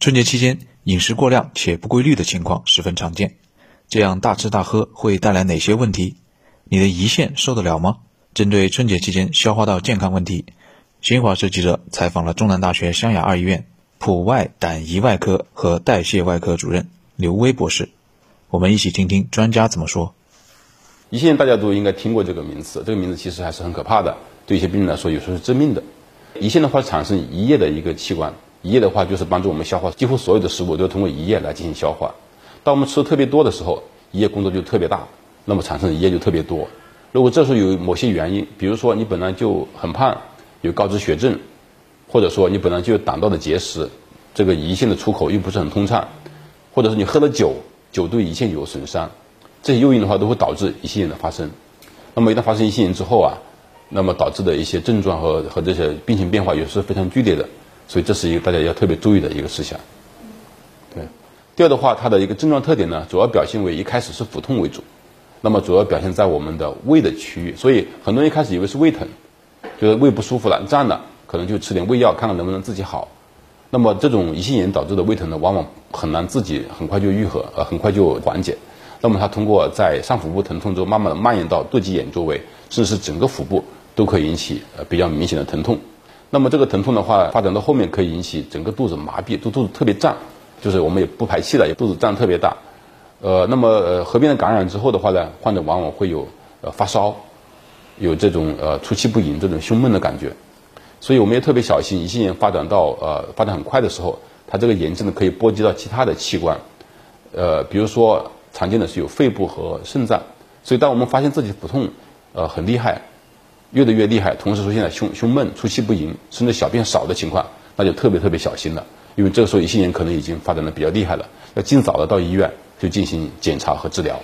春节期间饮食过量且不规律的情况十分常见，这样大吃大喝会带来哪些问题？你的胰腺受得了吗？针对春节期间消化道健康问题，新华社记者采访了中南大学湘雅二医院普外胆胰外科和代谢外科主任刘威博士，我们一起听听专家怎么说。胰腺大家都应该听过这个名词，这个名字其实还是很可怕的，对一些病人来说有时候是致命的。胰腺的话产生胰液的一个器官，胰液的话就是帮助我们消化几乎所有的食物都通过胰液来进行消化。当我们吃的特别多的时候，胰液工作就特别大，那么产生的胰液就特别多。如果这时候有某些原因，比如说你本来就很胖，有高脂血症，或者说你本来就有胆道的结石，这个胰腺的出口又不是很通畅，或者是你喝了酒，酒对胰腺有损伤。这些诱因的话都会导致胰腺炎的发生，那么一旦发生胰腺炎之后啊，那么导致的一些症状和和这些病情变化也是非常剧烈的，所以这是一个大家要特别注意的一个事项。对，第二的话，它的一个症状特点呢，主要表现为一开始是腹痛为主，那么主要表现在我们的胃的区域，所以很多人一开始以为是胃疼，觉得胃不舒服了、胀了，可能就吃点胃药看看能不能自己好。那么这种胰腺炎导致的胃疼呢，往往很难自己很快就愈合，呃，很快就缓解。那么它通过在上腹部疼痛中，慢慢的蔓延到肚脐眼周围，甚至是整个腹部都可以引起呃比较明显的疼痛。那么这个疼痛的话，发展到后面可以引起整个肚子麻痹，肚肚子特别胀，就是我们也不排气了，也肚子胀特别大。呃，那么合并了感染之后的话呢，患者往往会有呃发烧，有这种呃出气不盈、这种胸闷的感觉。所以我们也特别小心，胰腺炎发展到呃发展很快的时候，它这个炎症呢可以波及到其他的器官，呃，比如说。常见的是有肺部和肾脏，所以当我们发现自己腹痛，呃很厉害，越来越厉害，同时出现了胸胸闷、出气不盈，甚至小便少的情况，那就特别特别小心了，因为这个时候胰腺炎可能已经发展的比较厉害了，要尽早的到医院去进行检查和治疗。